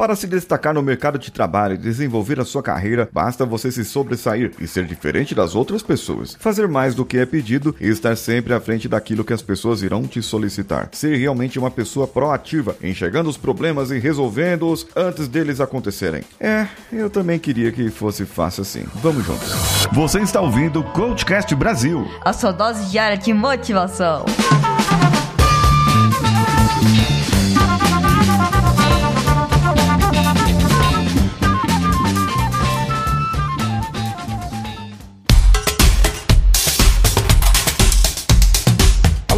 Para se destacar no mercado de trabalho e desenvolver a sua carreira, basta você se sobressair e ser diferente das outras pessoas. Fazer mais do que é pedido e estar sempre à frente daquilo que as pessoas irão te solicitar. Ser realmente uma pessoa proativa, enxergando os problemas e resolvendo-os antes deles acontecerem. É, eu também queria que fosse fácil assim. Vamos juntos. Você está ouvindo o Coachcast Brasil. A sua dose diária de motivação.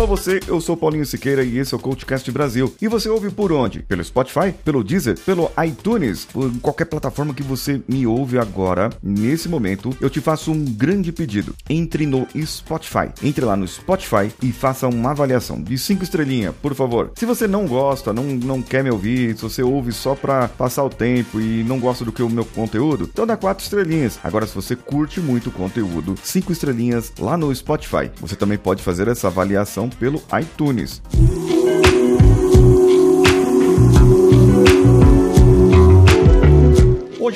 Alô você, eu sou Paulinho Siqueira e esse é o CoachCast Brasil. E você ouve por onde? Pelo Spotify, pelo Deezer, pelo iTunes, por qualquer plataforma que você me ouve agora, nesse momento, eu te faço um grande pedido. Entre no Spotify. Entre lá no Spotify e faça uma avaliação de 5 estrelinhas, por favor. Se você não gosta, não, não quer me ouvir, se você ouve só pra passar o tempo e não gosta do que o meu conteúdo, então dá 4 estrelinhas. Agora, se você curte muito o conteúdo, 5 estrelinhas lá no Spotify. Você também pode fazer essa avaliação pelo iTunes.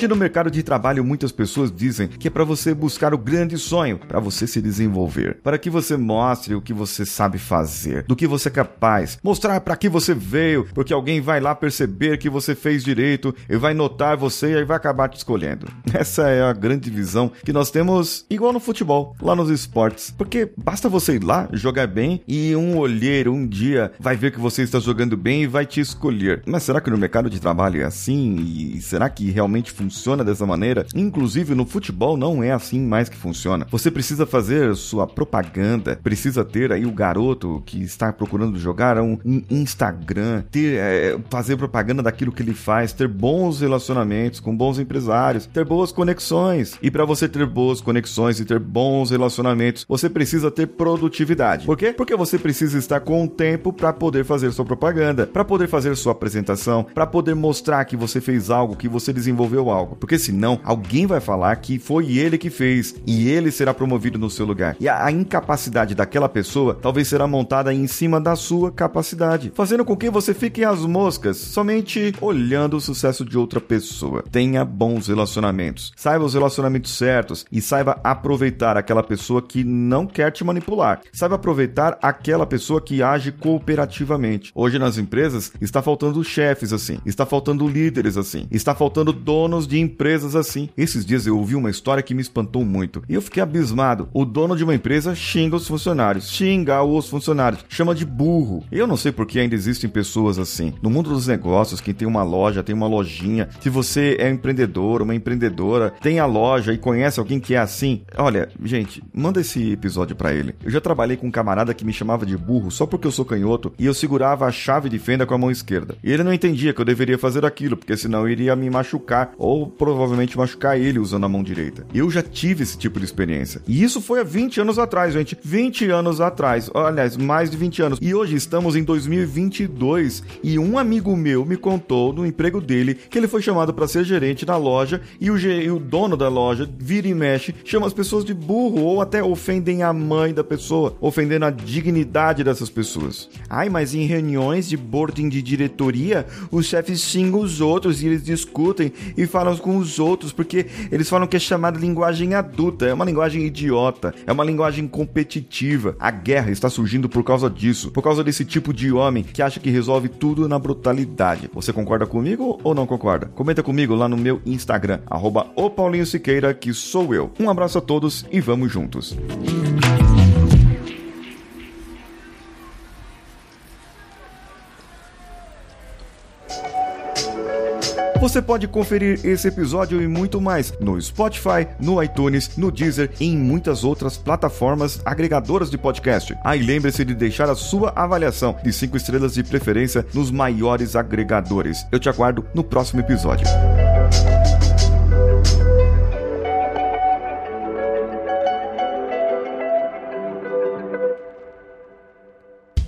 Hoje no mercado de trabalho muitas pessoas dizem que é para você buscar o grande sonho, para você se desenvolver, para que você mostre o que você sabe fazer, do que você é capaz, mostrar para que você veio, porque alguém vai lá perceber que você fez direito e vai notar você e vai acabar te escolhendo. Essa é a grande visão que nós temos igual no futebol, lá nos esportes, porque basta você ir lá jogar bem e um olheiro um dia vai ver que você está jogando bem e vai te escolher. Mas será que no mercado de trabalho é assim? E será que realmente funciona dessa maneira. Inclusive no futebol não é assim mais que funciona. Você precisa fazer sua propaganda, precisa ter aí o garoto que está procurando jogar um, Instagram, ter é, fazer propaganda daquilo que ele faz, ter bons relacionamentos com bons empresários, ter boas conexões. E para você ter boas conexões e ter bons relacionamentos, você precisa ter produtividade. Por quê? Porque você precisa estar com tempo para poder fazer sua propaganda, para poder fazer sua apresentação, para poder mostrar que você fez algo, que você desenvolveu algo, porque senão alguém vai falar que foi ele que fez e ele será promovido no seu lugar. E a incapacidade daquela pessoa talvez será montada em cima da sua capacidade, fazendo com que você fique às moscas, somente olhando o sucesso de outra pessoa. Tenha bons relacionamentos, saiba os relacionamentos certos e saiba aproveitar aquela pessoa que não quer te manipular. Saiba aproveitar aquela pessoa que age cooperativamente. Hoje nas empresas está faltando chefes assim, está faltando líderes assim, está faltando donos de empresas assim. Esses dias eu ouvi uma história que me espantou muito e eu fiquei abismado. O dono de uma empresa xinga os funcionários, xinga os funcionários, chama de burro. Eu não sei por que ainda existem pessoas assim. No mundo dos negócios, quem tem uma loja, tem uma lojinha. Se você é empreendedor, uma empreendedora, tem a loja e conhece alguém que é assim, olha, gente, manda esse episódio para ele. Eu já trabalhei com um camarada que me chamava de burro só porque eu sou canhoto e eu segurava a chave de fenda com a mão esquerda. E ele não entendia que eu deveria fazer aquilo, porque senão iria me machucar ou provavelmente machucar ele usando a mão direita. Eu já tive esse tipo de experiência. E isso foi há 20 anos atrás, gente. 20 anos atrás. Aliás, mais de 20 anos. E hoje estamos em 2022 e um amigo meu me contou no emprego dele que ele foi chamado para ser gerente na loja e o, e o dono da loja vira e mexe, chama as pessoas de burro ou até ofendem a mãe da pessoa, ofendendo a dignidade dessas pessoas. Ai, mas em reuniões de boarding de diretoria, os chefes xingam os outros e eles discutem e falam com os outros, porque eles falam que é chamada linguagem adulta, é uma linguagem idiota, é uma linguagem competitiva. A guerra está surgindo por causa disso, por causa desse tipo de homem que acha que resolve tudo na brutalidade. Você concorda comigo ou não concorda? Comenta comigo lá no meu Instagram, arroba Paulinho Siqueira, que sou eu. Um abraço a todos e vamos juntos. Você pode conferir esse episódio e muito mais no Spotify, no iTunes, no Deezer e em muitas outras plataformas agregadoras de podcast. Ah, e lembre-se de deixar a sua avaliação de 5 estrelas de preferência nos maiores agregadores. Eu te aguardo no próximo episódio.